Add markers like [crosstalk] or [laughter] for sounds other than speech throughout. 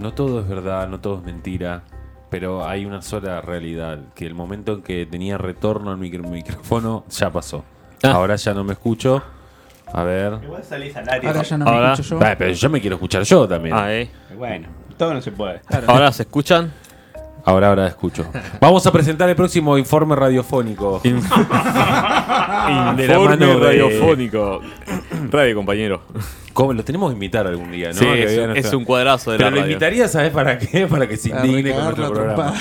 No todo es verdad, no todo es mentira. Pero hay una sola realidad, que el momento en que tenía retorno al micro- micrófono ya pasó. Ah. Ahora ya no me escucho. A ver. Igual salís al aire. Ahora ya no Ahora- me escucho yo. Va, pero yo me quiero escuchar yo también. Ah, eh. Bueno, todo no se puede. Ahora se escuchan. Ahora, ahora escucho. Vamos a presentar el próximo informe radiofónico. [laughs] de la Informe mano de- radiofónico. Radio, compañero. ¿Cómo? Lo tenemos que invitar algún día, ¿no? Sí, es, un- nuestra- es un cuadrazo de Pero la lo radio. invitaría, ¿sabes para qué? [laughs] Para que se Para indigne con nuestro programa.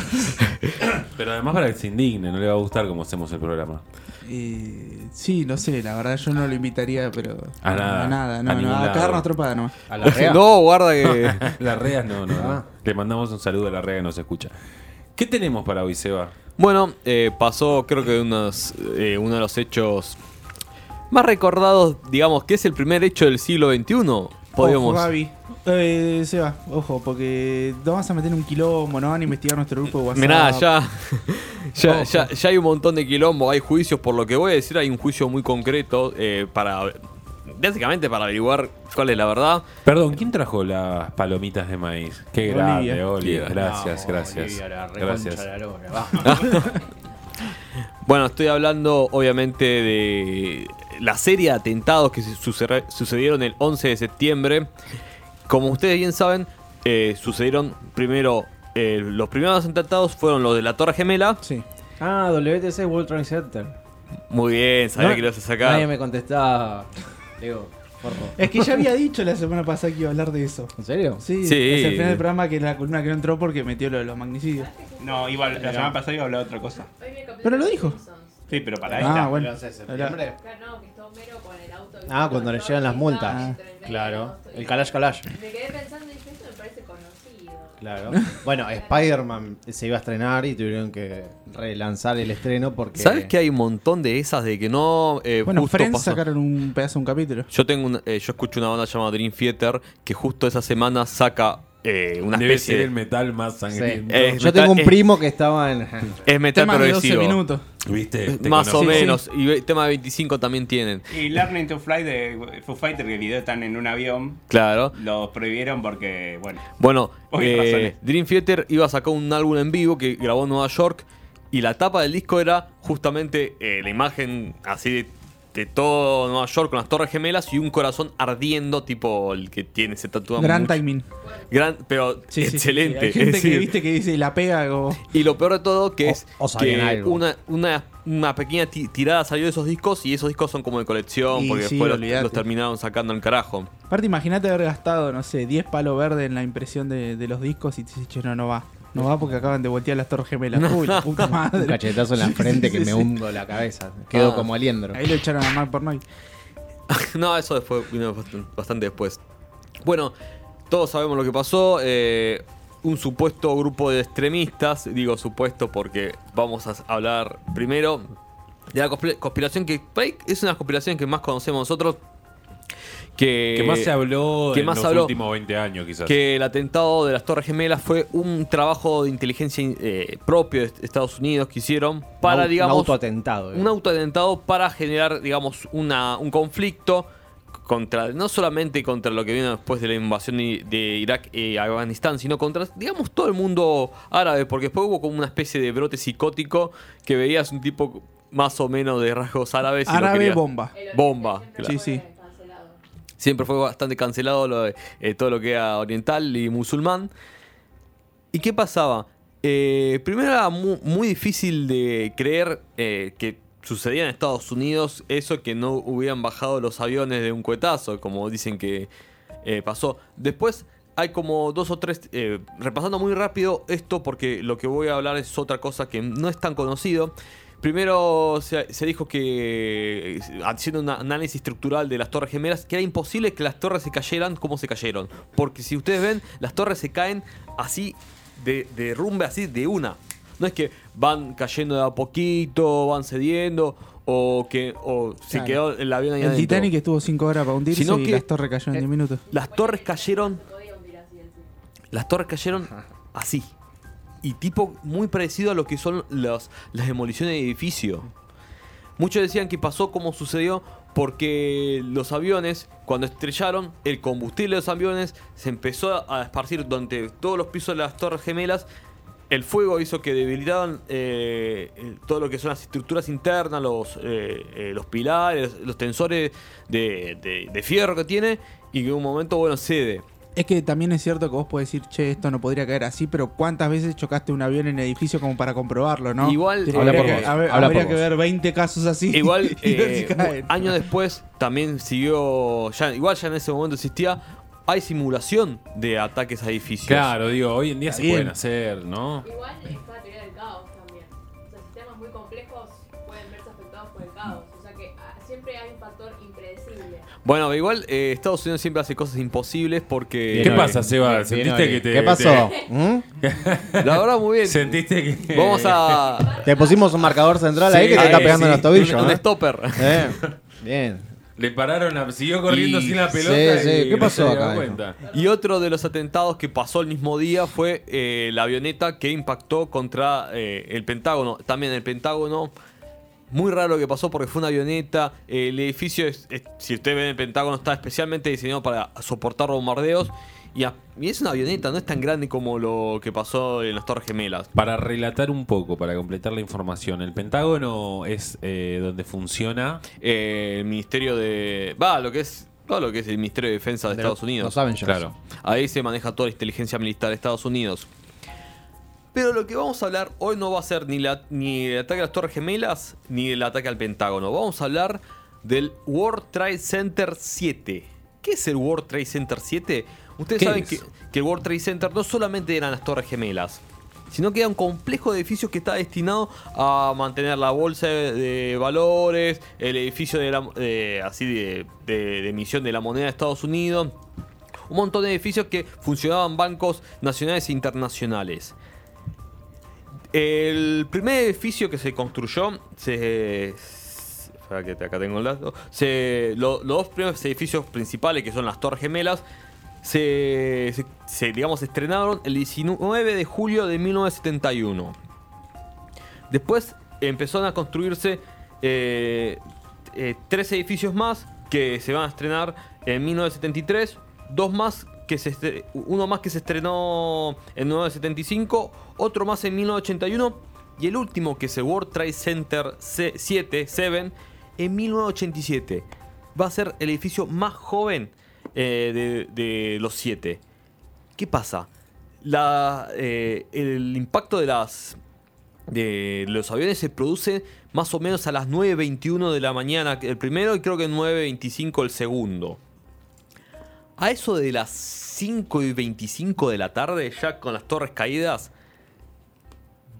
[laughs] Pero además para que se indigne, no le va a gustar cómo hacemos el programa. Eh, sí, no sé, la verdad yo no lo invitaría, pero. A nada, A nada, a no, ningún no, a cagarnos tropada nomás. A la rea. [laughs] No, guarda que. [laughs] Las reas no, no, no. Ah. Le mandamos un saludo a la rea que nos escucha. ¿Qué tenemos para hoy, Seba? Bueno, eh, pasó creo que unos, eh, uno de los hechos más recordados, digamos, que es el primer hecho del siglo XXI. Ojo, Podríamos... Gaby. Eh, Seba, ojo, porque te vas a meter un quilombo, no van a investigar nuestro grupo de WhatsApp. Mirá, ya, [laughs] ya, ya, ya hay un montón de quilombo, hay juicios, por lo que voy a decir, hay un juicio muy concreto eh, para, básicamente para averiguar cuál es la verdad. Perdón, ¿quién trajo las palomitas de maíz? Qué Olivia. grande, Olivia. Olivia. Gracias, No, gracias. Olivia, la reconcha Gracias. la. [laughs] [laughs] Bueno, estoy hablando obviamente de la serie de atentados que suce- sucedieron el 11 de septiembre. Como ustedes bien saben, eh, sucedieron primero, eh, los primeros atentados fueron los de la Torre Gemela. Sí. Ah, WTC World Trade Center. Muy bien, sabía No, que lo ibas a sacar. Nadie me contestaba. Digo, porro. Es que ya había dicho la semana pasada que iba a hablar de eso. ¿En serio? Sí, Sí. hacia el final del programa que la columna que no entró porque metió lo de los magnicidios. No, iba, la semana pasada iba a hablar de otra cosa. Pero lo dijo. Sí, pero para Ah, esta. bueno. ¿El 11 de septiembre? No, que está Homero con el auto. Ah, cuando le llegan las multas. Ah. Claro. El Kalash Kalash. Me quedé pensando y dije, esto me parece conocido. Claro. [laughs] Bueno, Spider-Man se iba a estrenar y tuvieron que relanzar el estreno porque. ¿Sabes que hay un montón de esas de que no. eh, Bueno, justo Friends pasó- sacaron un pedazo de un capítulo. Yo tengo un- eh, yo escucho una banda llamada Dream Theater que justo esa semana saca eh, una Debe especie ser de. el metal más Sí. sangriento. Eh, Yo metal- tengo un es- primo que estaba en. Es metal Temas de 12 progresivo. minutos. ¿Viste? Te Más o menos. Y ve- tema de 25 también tienen. Y Learning to Fly de Foo Fighter, que el video están en un avión, Claro. los prohibieron porque, bueno, Bueno, eh. Dream Theater iba a sacar un álbum en vivo que grabó en Nueva York. Y la tapa del disco era justamente eh, la imagen así de, de todo Nueva York con las torres gemelas y un corazón ardiendo, tipo el que tiene ese tatuaje. Gran mucho- timing. Gran, pero Sí, sí, sí, excelente. sí. Hay gente Es [laughs] que decir, viste que dice la pega como. Y lo peor de todo que O- es o que una, una, una pequeña ti- tirada salió de esos discos y esos discos son como de colección Y porque sí, después los, los terminaron sacando en carajo. Aparte, imagínate haber gastado, no sé, 10 palos verdes en la impresión de, de los discos y te dices, no, no va. No va porque acaban de voltear las torres gemelas. Uy, la puta [laughs] Un madre. cachetazo en la frente sí, que sí, me sí. hundo la cabeza. Quedo Ah. como aliendro. Ahí lo echaron a Mark Pornoy. [laughs] no, eso después vino bastante, después. Bueno, todos sabemos lo que pasó. eh, un supuesto grupo de extremistas, digo supuesto porque vamos a hablar primero de la conspira- conspiración que es una conspiración que más conocemos nosotros. Que, Que más se habló que en más los habló- últimos 20 años, quizás. que el atentado de las Torres Gemelas fue un trabajo de inteligencia eh, propio de Estados Unidos que hicieron para, Un digamos, Un autoatentado. un autoatentado para generar, digamos, una, un conflicto contra, no solamente contra lo que vino después de la invasión de, Irak y Afganistán, sino contra, digamos, todo el mundo árabe, porque después hubo como una especie de brote psicótico que veías un tipo más o menos de rasgos árabes. y lo Árabe querías- bomba. Bomba, claro. Sí, sí. Siempre fue bastante cancelado eh, todo lo que era oriental y musulmán. ¿Y qué pasaba? Eh, primero era mu- muy, difícil de creer eh, que sucedía en Estados Unidos eso que no hubieran bajado los aviones de un cuetazo, como dicen que pasó. Después hay como dos o tres, repasando muy rápido esto porque lo que voy a hablar es otra cosa que no es tan conocido. Primero se, se dijo que, eh, haciendo un análisis estructural de las torres gemelas, que era imposible que las torres se cayeran como se cayeron. Porque si ustedes ven, las torres se caen así, de, de rumbe así, de una. No es que van cayendo de a poquito, van cediendo, o que o se quedó el avión ahí El adentro. Titanic estuvo 5 horas para hundirse Sino y que- las torres cayeron en 10 minutos. Las torres cayeron las torres cayeron así. Y tipo muy parecido a lo que son las, demoliciones de edificio. Muchos decían que pasó como sucedió porque los aviones, cuando estrellaron, el combustible de los aviones se empezó a esparcir durante todos los pisos de las Torres Gemelas. El fuego hizo que debilitaran eh, eh, todo lo que son las estructuras internas, los, eh, eh, los pilares, los tensores de, de- de fierro que tiene, y que en un momento, bueno, cede. Es que también es cierto que vos podés decir, che, esto no podría caer así, pero ¿cuántas veces chocaste un avión en edificio como para comprobarlo, no? Igual, Habría Habla por que, vos, haber- habla habría por que vos. ver 20 casos así. [laughs] Igual, y ver si eh, caen. años después también siguió, ya, igual ya en ese momento existía, hay simulación de ataques a edificios. Claro, digo, hoy en día se Bien. pueden hacer, ¿no? Igual Bueno, igual eh, Estados Unidos siempre hace cosas imposibles porque... ¿Qué pasa. Seba? ¿Sentiste que te- ¿Qué pasó? [laughs] ¿Mm? La verdad, muy bien. ¿Sentiste que.? Vamos a... Te pusimos un marcador central Sí, ahí que te ahí, está pegando sí. en los tobillos. un ¿eh? stopper. Eh, Bien. Le pararon, la- siguió corriendo Y- sin la pelota. Sí, sí, y ¿qué no pasó se acá, cuenta. Y otro de los atentados que pasó el mismo día fue eh, la avioneta que impactó contra eh, el Pentágono. También el Pentágono, muy raro lo que pasó porque fue una avioneta. El edificio, es, es- si ustedes ven el Pentágono, está especialmente diseñado para soportar bombardeos. Y, a- y es una avioneta, no es tan grande como lo que pasó en las Torres Gemelas. Para relatar un poco, para completar la información, el Pentágono es eh, donde funciona. Eh, el Ministerio de... Va, lo que es... Todo lo que es el Ministerio de Defensa de, De Estados Unidos. Los Avengers. Claro. Ahí se maneja toda la inteligencia militar de Estados Unidos. Pero lo que vamos a hablar hoy no va a ser ni, la- ni el ataque a las Torres Gemelas ni el ataque al Pentágono. Vamos a hablar del World Trade Center 7. ¿Qué es el World Trade Center 7? Ustedes ¿Qué saben es? que, que el World Trade Center no solamente eran las Torres Gemelas, sino que era un complejo de edificios que está destinado a mantener la bolsa de, de valores, el edificio de, la, de- así de, de- de emisión de la moneda de Estados Unidos, un montón de edificios que funcionaban bancos nacionales e internacionales. El primer edificio que se construyó, se, que acá tengo el dato, se, lo- los dos primeros edificios principales, que son las Torres Gemelas, se, digamos, estrenaron el 19 de julio de 1971. Después empezaron a construirse eh, eh, tres edificios más que se van a estrenar en 1973, dos más que se uno más que se estrenó en 1975, otro más en 1981 y el último que es el World Trade Center C- 7, 7 en 1987. Va a ser el edificio más joven eh, de, los siete. ¿Qué pasa? Eh, el impacto de de los aviones se produce más o menos a las 9.21 de la mañana el primero y creo que 9.25 el segundo. A eso de las 5 y 25 de la tarde, ya con las torres caídas,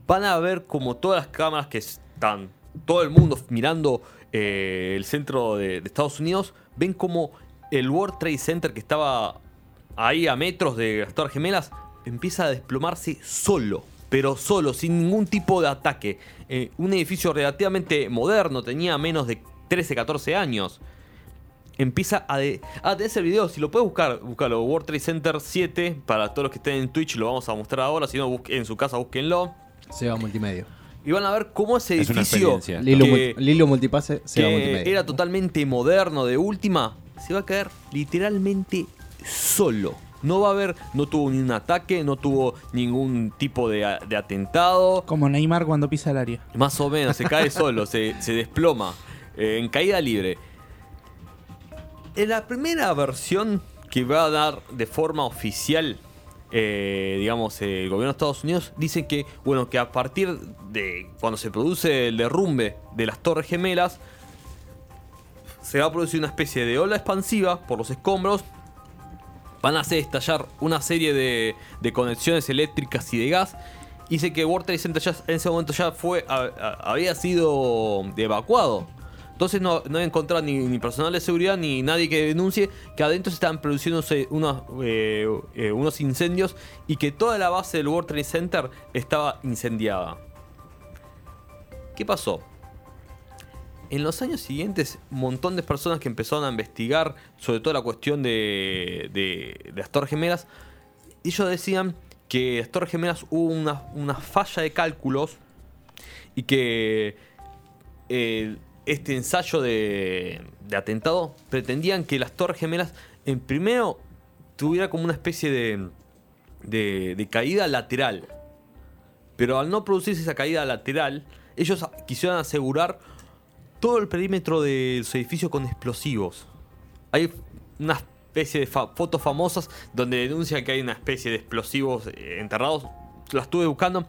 van a ver como todas las cámaras que están, todo el mundo mirando eh, el centro de, Estados Unidos, ven como el World Trade Center que estaba ahí a metros de las Torres Gemelas empieza a desplomarse solo, pero solo, sin ningún tipo de ataque. Eh, un edificio relativamente moderno, tenía menos de 13, 14 años. Empieza a... De ah, tenés el video, si lo puedes buscar, búscalo, World Trade Center 7, para todos los que estén en Twitch lo vamos a mostrar ahora, si no busque- en su casa búsquenlo. Seba Multimedia. Y van a ver cómo ese Es edificio. Lilo, Lilo Multipase, Seba que Multimedia. era totalmente moderno, de última, se va a caer literalmente solo. No va a haber, no tuvo ni un ataque, no tuvo ningún tipo de, a- de atentado. Como Neymar cuando pisa el área. Más o menos, se cae solo, se, se desploma. eh, en caída libre. En la primera versión que va a dar de forma oficial, eh, digamos, el gobierno de Estados Unidos, dice que, bueno, que a partir de cuando se produce el derrumbe de las Torres Gemelas, se va a producir una especie de ola expansiva por los escombros. Van a hacer estallar una serie de, de conexiones eléctricas y de gas. Dice que World Trade Center ya en ese momento ya fue había sido evacuado. Entonces no, no encontrado ni, personal de seguridad ni nadie que denuncie que adentro se estaban produciéndose unos, eh, eh, unos incendios y que toda la base del World Trade Center estaba incendiada. ¿Qué pasó? En los años siguientes, un montón de personas que empezaron a investigar sobre toda la cuestión de, de- de las Torres Gemelas, ellos decían que las Torres Gemelas hubo una, una falla de cálculos y que eh, este ensayo de, de atentado, pretendían que las Torres Gemelas, en primero, tuviera como una especie de, de, de caída lateral. Pero al no producirse esa caída lateral, ellos quisieron asegurar todo el perímetro de los edificios con explosivos. Hay una especie de fotos famosas donde denuncian que hay una especie de explosivos eh, enterrados. Las estuve buscando.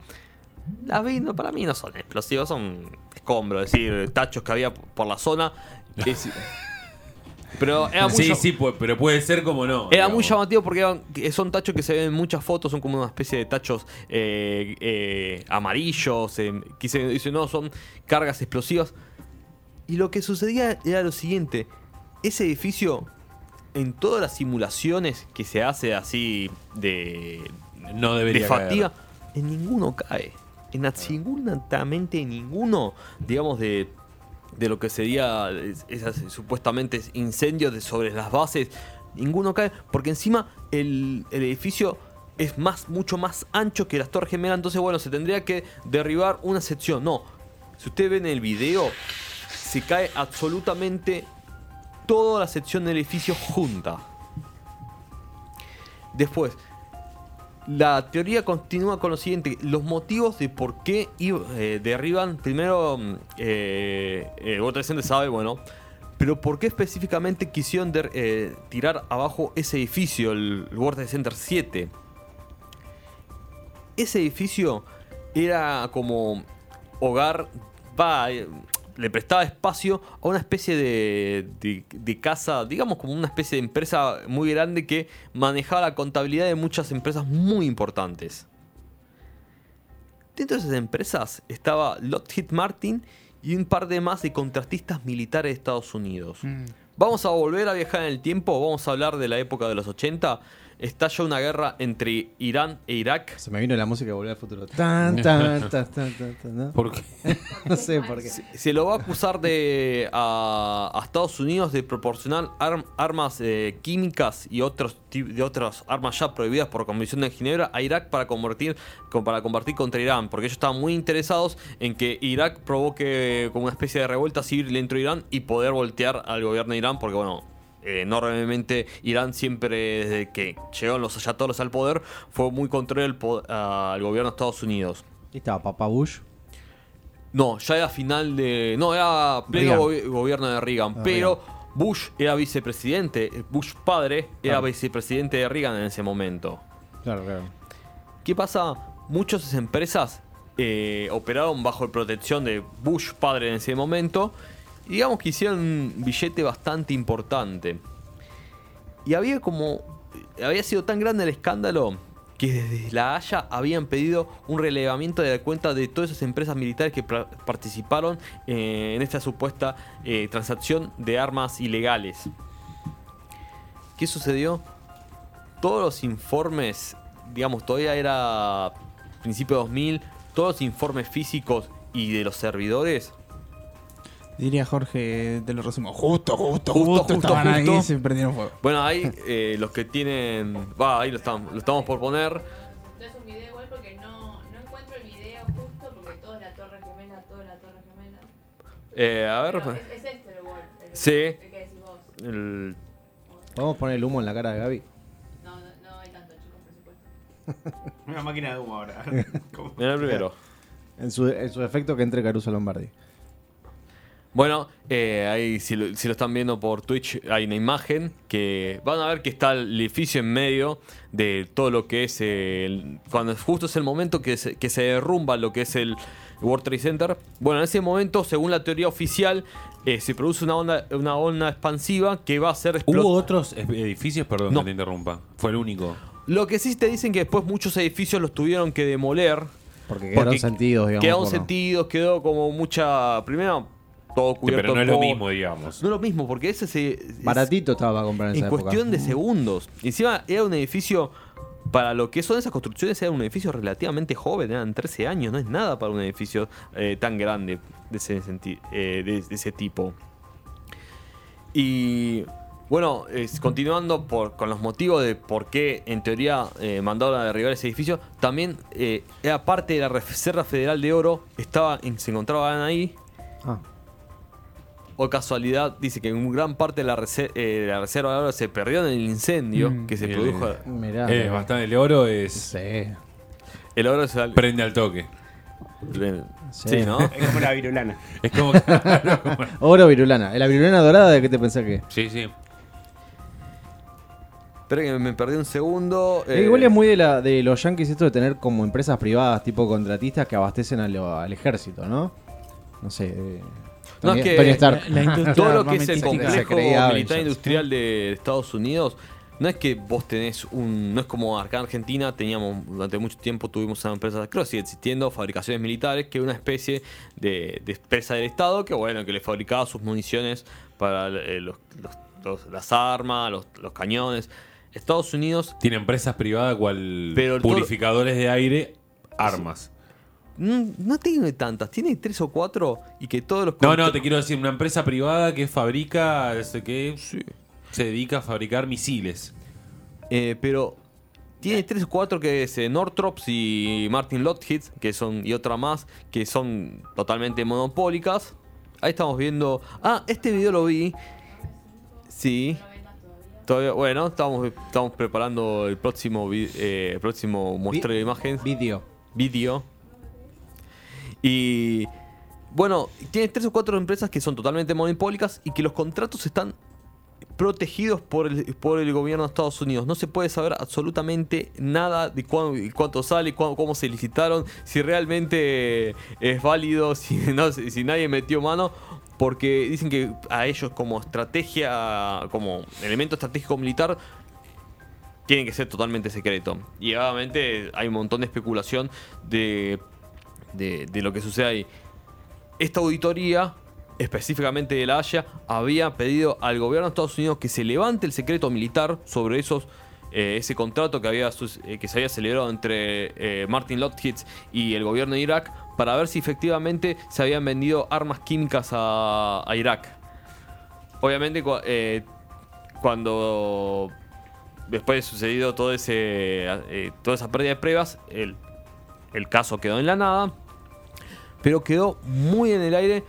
Las vi, no, para mí no son explosivos, son escombros, es decir, tachos que había por la zona. [laughs] Es- pero era muy, Sí, sí, pu- pero puede ser como no. era digamos. muy llamativo porque eran- que son tachos que se ven en muchas fotos, son como una especie de tachos eh, eh, amarillos. eh, que se dice, no, son cargas explosivas. Y lo que sucedía era lo siguiente: ese edificio, en todas las simulaciones que se hace así de, No de debería fatiga, caer. en ninguno cae. En absolutamente ninguno, digamos, de, de lo que sería es- esas supuestamente incendios de sobre las bases, ninguno cae, porque encima el, el edificio es más, mucho más ancho que las Torres Gemelas, entonces bueno, se tendría que derribar una sección. No, si ustedes ven el video, se cae absolutamente toda la sección del edificio junta. Después, la teoría continúa con lo siguiente: los motivos de por qué eh, derriban. Primero, mm, eh, eh, World Trade Center sabe, bueno, pero por qué específicamente quisieron der- eh, tirar abajo ese edificio, el World Trade Center 7. Ese edificio era como hogar, va, eh, le prestaba espacio a una especie de, de- de casa, digamos como una especie de empresa muy grande que manejaba la contabilidad de muchas empresas muy importantes. Dentro de esas empresas estaba Lockheed Martin y un par de más de contratistas militares de Estados Unidos. Mm. Vamos a volver a viajar en el tiempo, vamos a hablar de la época de los 80. Estalla una guerra entre Irán e Irak. Se me vino la música de Volver al Futuro. Tan, [laughs] tan, tan, tan, tan, tan, ¿no? ¿Por qué? [laughs] No sé por qué. Se lo va a acusar de a, a Estados Unidos de proporcionar arm- armas eh, químicas y otros ti- de otras armas ya prohibidas por Convención de Ginebra a Irak para convertir con- para combatir contra Irán, porque ellos estaban muy interesados en que Irak provoque como una especie de revuelta civil dentro de Irán y poder voltear al gobierno de Irán, porque bueno, enormemente Irán siempre desde que llegaron los ayatollahs al poder fue muy contrario al, gobierno de Estados Unidos. ¿Y estaba Papá Bush? No, ya era final de. No, era pleno gobierno de Reagan. Ah, pero Bush era vicepresidente. Bush padre era Claro. vicepresidente de Reagan en ese momento. Claro, claro. ¿Qué pasa? Muchas empresas eh, operaron bajo protección de Bush padre en ese momento. Digamos que hicieron un billete bastante importante. Y había como. Había sido tan grande el escándalo que desde La Haya habían pedido un relevamiento de la cuenta de todas esas empresas militares que participaron eh, en esta supuesta eh, transacción de armas ilegales. ¿Qué sucedió? Todos los informes, digamos, todavía era principio de 2000, todos los informes físicos y de los servidores Diría Jorge, te lo resumo. Justo, justo, Justo, justo. justo, estaban ahí justo. y se prendieron fuego. Bueno, ahí eh, los que tienen. Va, ahí lo estamos, lo estamos por poner. No es un video igual porque no, no encuentro el video justo porque todo es la torre gemela, todo es la torre gemela. Eh, a ver. Pero es, es este el word. El, Sí. El que decís vos. el- ¿Podemos poner el humo en la cara de Gaby? No, no, no hay tanto, chicos, presupuesto. [laughs] Una máquina de humo ahora. [laughs] Mira el primero. En su, en su efecto que entre Caruso Lombardi. Bueno, eh, ahí si lo, si lo están viendo por Twitch hay una imagen que van a ver que está el edificio en medio de todo lo que es el, cuando justo es el momento que se, que se derrumba lo que es el World Trade Center. Bueno, en ese momento, según la teoría oficial, eh, se produce una onda, una onda expansiva que va a ser ¿Hubo otros e- edificios? Perdón No. que te interrumpa. Fue el único. Lo que sí te dicen que después muchos edificios los tuvieron que demoler. Porque quedaron Porque sentidos, digamos. Quedaron sentidos, quedó como mucha. Primero, todo cubierto pero no es lo mismo, digamos. No es lo mismo, porque ese se. es- Baratito estaba para comprar en esa En época. cuestión de segundos. Y Encima era un edificio. Para lo que son esas construcciones, era un edificio relativamente joven, eran 13 años, no es nada para un edificio eh, tan grande de ese, senti- eh, de- de ese tipo. Y bueno, es- continuando por, con los motivos de por qué en teoría eh, mandaron a derribar ese edificio, también eh, era parte de la Reserva Federal de Oro, estaba se encontraban ahí Ah, o casualidad, dice que en gran parte de la, eh, la reserva de oro se perdió en el incendio Mm. que se produjo. Mirá. Es bastante, el oro es. Sí. El oro se al- Prende al toque. Sí, Sí. ¿no? Es como la virulana. [laughs] Es como. [laughs] [laughs] Oro virulana. ¿La virulana dorada de qué te pensás que? sí, sí. Espera que me perdí un segundo. Eh, eh, igual es muy de, la, de los yankees esto de tener como empresas privadas tipo contratistas que abastecen a lo- al ejército, ¿no? No sé. eh, No, es que- Tony Stark. La [laughs] industria todo lo que es el complejo militar industrial de Estados Unidos no es que vos tenés un no es como acá en Argentina teníamos durante mucho tiempo tuvimos una empresa creo que sigue existiendo fabricaciones militares que es una especie de, de empresa del Estado que bueno que le fabricaba sus municiones para eh, los- los- los- las armas los, los cañones Estados Unidos Tiene empresas privadas cual Pero el todo- purificadores de aire, armas. No tiene tantas tiene tres o cuatro y que todos los No, no, te quiero decir, una empresa privada que fabrica, este, que se dedica a fabricar misiles. Eh, pero tiene tres o cuatro que es eh, Northrops y Martin Lockheed, que son, y otra más, que son totalmente monopólicas. Ahí estamos viendo. Ah, este video lo vi. Sí. Todavía, bueno, estamos, estamos preparando el próximo, vi- eh, el próximo muestreo de imágenes. Vídeo. Vídeo. Y bueno, tiene tres o cuatro empresas que son totalmente monopólicas y que los contratos están protegidos por el, por el gobierno de Estados Unidos. No se puede saber absolutamente nada de cuán- cuánto sale, cuán- cómo se licitaron, si realmente es válido, [laughs] si, no, si nadie metió mano. Porque dicen que a ellos como estrategia, como elemento estratégico militar, tiene que ser totalmente secreto. Y obviamente hay un montón de especulación de, de, lo que sucede ahí. Esta auditoría, específicamente de la Haya, había pedido al gobierno de Estados Unidos que se levante el secreto militar sobre esos eh, ese contrato que, había, eh, que se había celebrado entre eh, Martin Lockheed y el gobierno de Irak para ver si efectivamente se habían vendido armas químicas a, Irak. Obviamente cua- cuando después de sucedido todo ese, toda esa pérdida de pruebas, el, el caso quedó en la nada, pero quedó muy en el aire.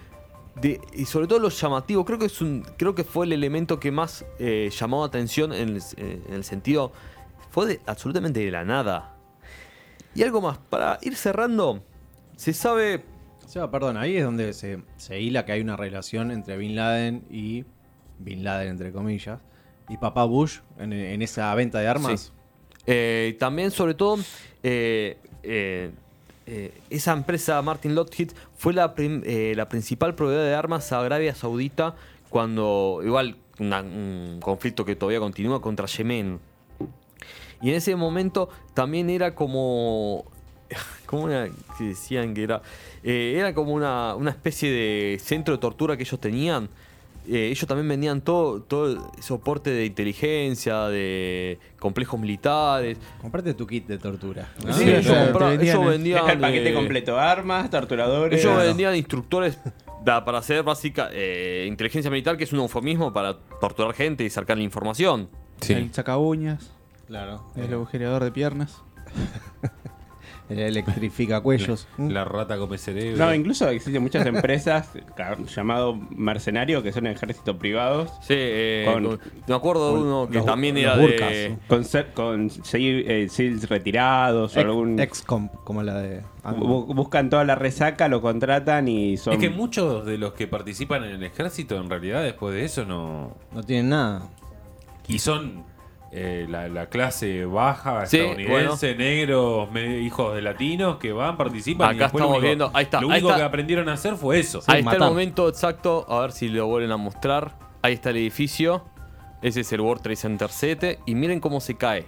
De, y sobre todo lo llamativo, creo que, es un, creo que fue el elemento que más eh, llamó atención en el, eh, en el sentido, fue de- absolutamente de la nada. Y algo más, para ir cerrando, se sabe perdón, ahí es donde se, se hila que hay una relación entre Bin Laden y Bin Laden, entre comillas, y Papá Bush en, en esa venta de armas. Sí. Eh, también, sobre todo, eh, eh, eh, esa empresa Martin Lockheed fue la, eh, la principal proveedora de armas a Arabia Saudita cuando, igual, un conflicto que todavía continúa contra Yemen. Y en ese momento también era como. [laughs] ¿Cómo era que decían que era? Eh, era como una, una especie de centro de tortura que ellos tenían. Eh, ellos también vendían todo, todo el soporte de inteligencia, de complejos militares. Comprate tu kit de tortura. ¿no? Sí, Sí, ellos, claro, compra- te vendían ellos el- vendían. [laughs] El paquete eh, completo. Armas, torturadores. Ellos Claro. vendían instructores da- para hacer básica eh, inteligencia militar, que es un eufemismo para torturar gente y sacar la información. Sí. El sacabuñas, Claro. el agujereador de piernas. [laughs] El electrifica cuellos. [laughs] La rata come cerebro. No, incluso existen muchas empresas llamado mercenario que son ejércitos privados Sí, eh, Con- con- me acuerdo de uno que los- también era burkas, de. con, con eh, SEALs retirados o Ex- algún Excomp, como la de. bu- buscan toda la resaca, lo contratan y son Es que muchos de los que participan en el ejército, en realidad, después de eso, no. No tienen nada. Y son eh, la, la clase baja, Sí, estadounidense, negros, hijos de latinos que van, participan. Acá estamos único- viendo- ahí está, Lo ahí único está. que aprendieron a hacer fue eso. Ahí está el momento exacto, a ver si lo vuelven a mostrar. Ahí está el edificio. Ese es el World Trade Center 7. Y miren cómo se cae.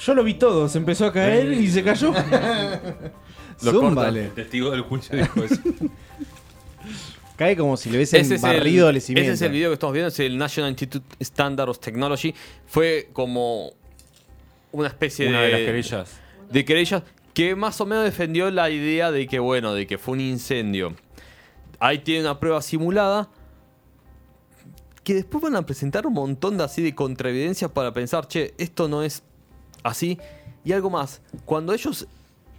Yo lo vi todo, se empezó a caer y se cayó. [laughs] Lo Zúmbale. El testigo del juicio dijo eso. [laughs] Cae como si le hubiesen Ese es, barrido el, el cimiento. ese es el video que estamos viendo, es el National Institute Standard of Technology. Fue como una especie Una de, de las querellas. de querellas que más o menos defendió la idea de que, bueno, de que fue un incendio. Ahí tiene una prueba simulada que después van a presentar un montón de así de contraevidencias para pensar, che, esto no es así. Y algo más, cuando ellos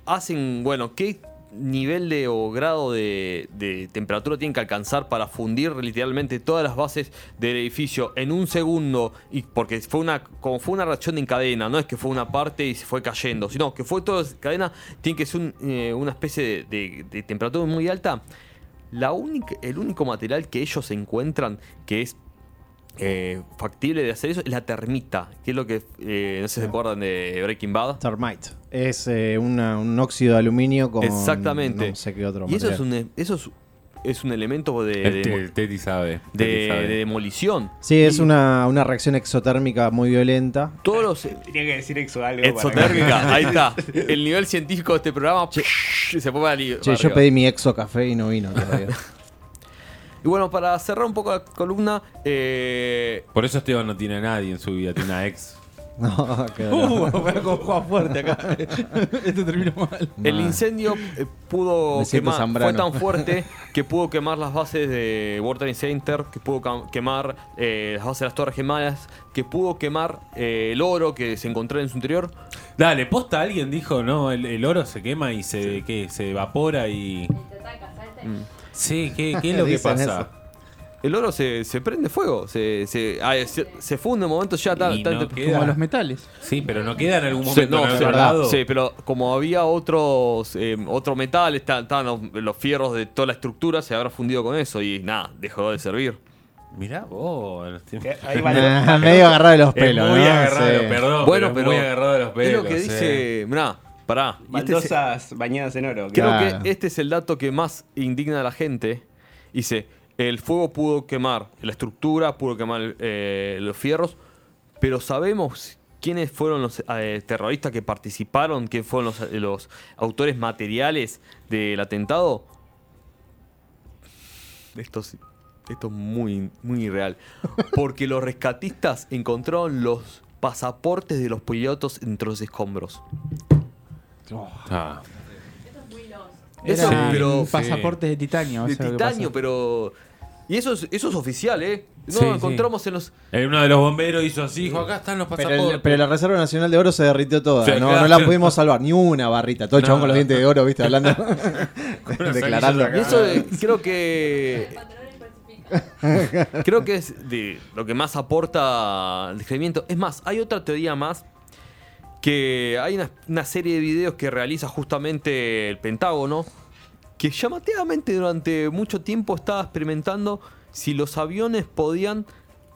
hacen, bueno, ¿qué nivel de o grado de, de temperatura tienen que alcanzar para fundir literalmente todas las bases del edificio en un segundo? Y porque fue una, como fue una reacción en cadena, no es que fue una parte y se fue cayendo, sino que fue toda cadena, tiene que ser un, eh, una especie de, de- de temperatura muy alta. La única, el único material que ellos encuentran que es eh, factible de hacer eso es la termita, que es lo que, eh, no sé si se acuerdan de Breaking Bad. Termite. Es eh, una- un óxido de aluminio con. Exactamente. No sé qué otro y eso es, material. un, eso es, es un elemento de, El, de- el Teti sabe. de- Teti sabe. de demolición. Sí, es Y una, una reacción exotérmica muy violenta. Todos los. Tenía que decir exo algo. para Exotérmica, ahí está. [laughs] El nivel científico de este programa se fue para, li- Che, para yo arriba. pedí mi exo café y no vino todavía. [laughs] Y bueno, para cerrar un poco la columna, eh, Por eso Esteban no tiene a nadie en su vida, tiene una ex. [laughs] no, Uh, a [laughs] jugar fuerte acá. [laughs] Esto terminó mal. El incendio eh, pudo quemar, Zambrano. fue tan fuerte que pudo quemar las bases de World Trade Center, que pudo quemar eh, las bases de las Torres Gemelas, que pudo quemar eh, el oro que se encontró en su interior. Dale, posta, alguien dijo, no, el, el oro se quema y se, ¿qué? se evapora y... Sí, ¿qué, qué es lo que pasa? eso. El oro se, se prende fuego, se, se, ah, se, se funde en un momento ya Y no queda- Como los metales. Sí, pero no queda en algún Sí, momento no, en sí, verdad. lado. Sí, pero como había otros eh, otro metal, está- estaban los, los fierros de toda la estructura, se habrá fundido con eso y nada, dejó de servir. Mirá vos. Que Ahí va [laughs] medio agarrado de los Es pelos, muy ¿no? agarrado, Sí. perdón, Bueno, pero, pero es muy agarrado de los pelos. es lo que eh. dice, mirá, pará. y este es- baldosas bañadas en oro. creo Claro. que este es el dato que más indigna a la gente. Dice, el fuego pudo quemar la estructura, pudo quemar eh, los fierros, pero sabemos quiénes fueron los eh, terroristas que participaron, quiénes fueron los, los autores materiales del atentado. Esto es, esto es muy, muy irreal. [laughs] Porque los rescatistas encontraron los pasaportes de los pilotos entre los escombros. Ah, Eso, Eran pero- pasaportes de titanio. de lo que titanio, pero. Y eso es, eso es oficial, ¿eh? No, Sí, encontramos en los. Eh, Uno de los bomberos hizo así, dijo, acá están los Pero, pasaportes. el- pero la Reserva Nacional de Oro se derritió toda. Sí, no, claro. no la pudimos salvar. Ni una barrita. Todo el chabón con los dientes de oro, ¿viste? Hablando. [laughs] [laughs] Declarando. Y eso eh, creo que. [laughs] Creo que es de lo que más aporta al descubrimiento. Es más, hay otra teoría más. Que hay una, una serie de videos que realiza justamente el Pentágono. Que llamativamente durante mucho tiempo estaba experimentando si los aviones podían,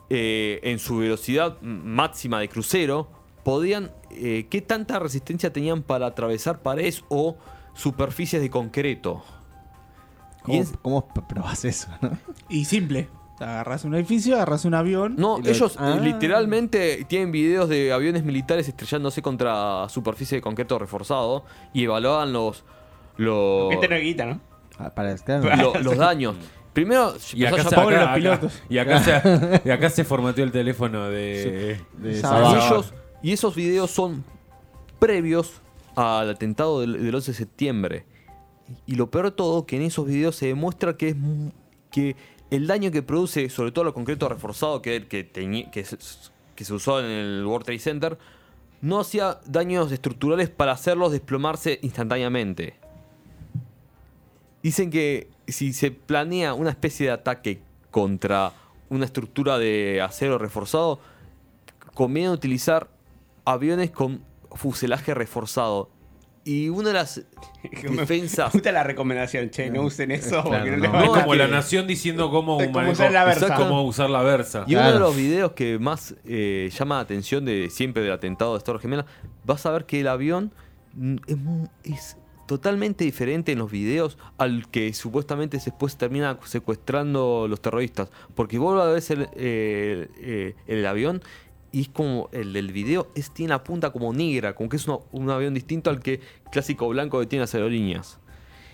eh, en su velocidad máxima de crucero, podían, eh, qué tanta resistencia tenían para atravesar paredes o superficies de concreto. ¿Cómo, es- cómo probás eso? no? Y simple. Agarras un edificio, agarras un avión. No, lo- ellos Ah. literalmente tienen videos de aviones militares estrellándose contra superficie de concreto reforzado y evaluaban los los, Este no guita, ¿no? Ah, Para lo- los [laughs] daños. Primero, Y acá, se, acá- los acá- pilotos. y acá se, [laughs] y acá se formateó el teléfono de... de Sí. Sabah. y, ellos- y esos videos son previos al atentado del, del 11 de septiembre. Y lo peor de todo, que en esos videos se demuestra que es que el daño que produce, sobre todo lo concreto reforzado que, que, se usó en el World Trade Center, no hacía daños estructurales para hacerlos desplomarse instantáneamente. Dicen que si se planea una especie de ataque contra una estructura de acero reforzado, conviene utilizar aviones con fuselaje reforzado. Y una de las [laughs] defensas. Me gusta la recomendación, che, no usen eso Claro, porque no, no. les No, va a como la nación diciendo cómo, Es como manejo- usar la versa. Cómo usar la versa. Y uno de los videos que más eh, llama la atención de siempre del atentado de Torre Gemela, vas a ver que el avión mm, es, es totalmente diferente en los videos al que supuestamente después termina secuestrando los terroristas. Porque vos a el, eh, eh, el avión y es como el del video, es, tiene la punta como negra, como que es uno- un avión distinto al que clásico blanco que tiene las aerolíneas.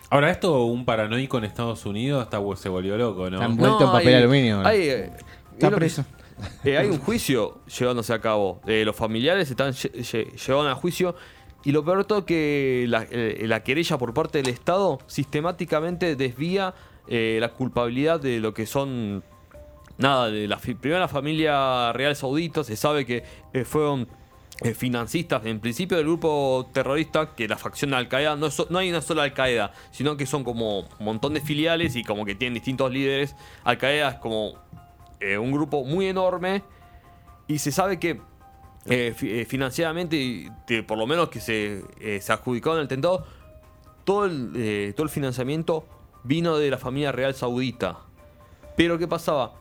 Ahora, esto un paranoico en Estados Unidos hasta se volvió loco, ¿no? Está envuelto en papel hay- aluminio. ¿no? hay, eh, Está que- preso. eh, hay un juicio llevándose a cabo. Eh, los familiares están lle- lle- llevados a juicio. Y lo peor de todo que la, eh, la querella por parte del Estado sistemáticamente desvía eh, la culpabilidad de lo que son. Nada, de la la familia real saudita. Se sabe que eh, fueron eh, financistas, en principio del grupo terrorista, que la facción de Al-Qaeda, no, no hay una sola Al-Qaeda, sino que son como un montón de filiales y como que tienen distintos líderes. Al-Qaeda es como eh, un grupo muy enorme y se sabe que eh, eh, financieramente, por lo menos que se, se adjudicó en el atentado, todo todo el financiamiento vino de la familia real saudita. Pero ¿qué pasaba?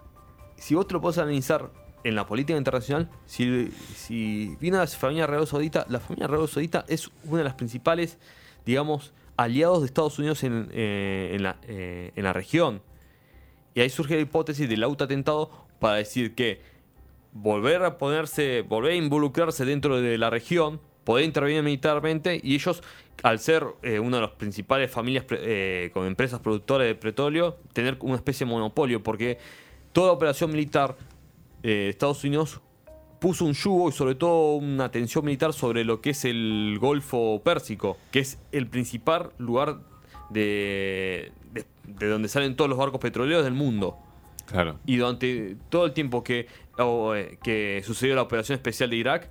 Si vos te lo podés analizar en la política internacional, si, si vino de la familia real saudita, la familia real saudita es una de las principales, digamos, aliados de Estados Unidos en, eh, en la, eh, en la región. Y ahí surge la hipótesis del autoatentado para decir que volver a ponerse, volver a involucrarse dentro de la región, poder intervenir militarmente y ellos, al ser eh, una de las principales familias con empresas productoras de petróleo, tener una especie de monopolio, porque toda operación militar eh, de Estados Unidos puso un yugo y sobre todo una tensión militar sobre lo que es el Golfo Pérsico, que es el principal lugar de, de- de donde salen todos los barcos petroleros del mundo. Claro. Y durante todo el tiempo que, eh, que sucedió la operación especial de Irak,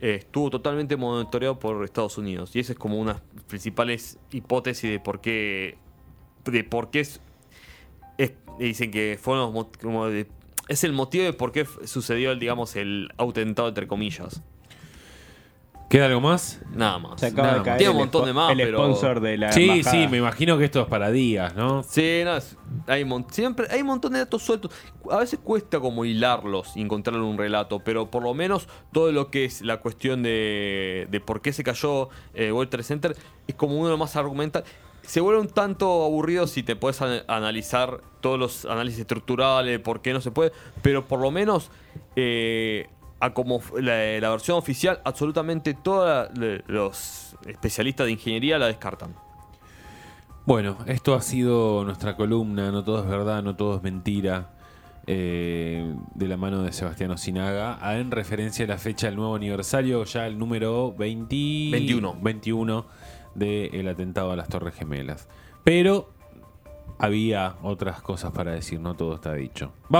eh, estuvo totalmente monitoreado por Estados Unidos. Y esa es como una de las principales hipótesis de por qué. De por qué es, dicen que fueron como de- es el motivo de por qué sucedió el, digamos, el atentado entre comillas. ¿Queda algo más? Nada más. Se acaba Nada de caer Tiene un el montón de más, el pero- sponsor de la Sí, embajada. sí, me imagino que esto es para días, ¿no? Sí, no, es- hay, mon- siempre, hay un montón de datos sueltos. A veces cuesta como hilarlos y encontrarle un relato, pero por lo menos todo lo que es la cuestión de, de por qué se cayó eh, World Trade Center es como uno de los más argumental. Se vuelve un tanto aburrido si te puedes an- analizar todos los análisis estructurales, de por qué no se puede, pero por lo menos eh, a como la, la versión oficial, absolutamente todos los especialistas de ingeniería la descartan. Bueno, esto ha sido nuestra columna, no todo es verdad, no todo es mentira, eh, de la mano de Sebastián Osinaga, en referencia a la fecha del nuevo aniversario, ya el número 20 21. 21 del atentado a las Torres Gemelas. Pero había otras cosas para decir, no todo está dicho. Vamos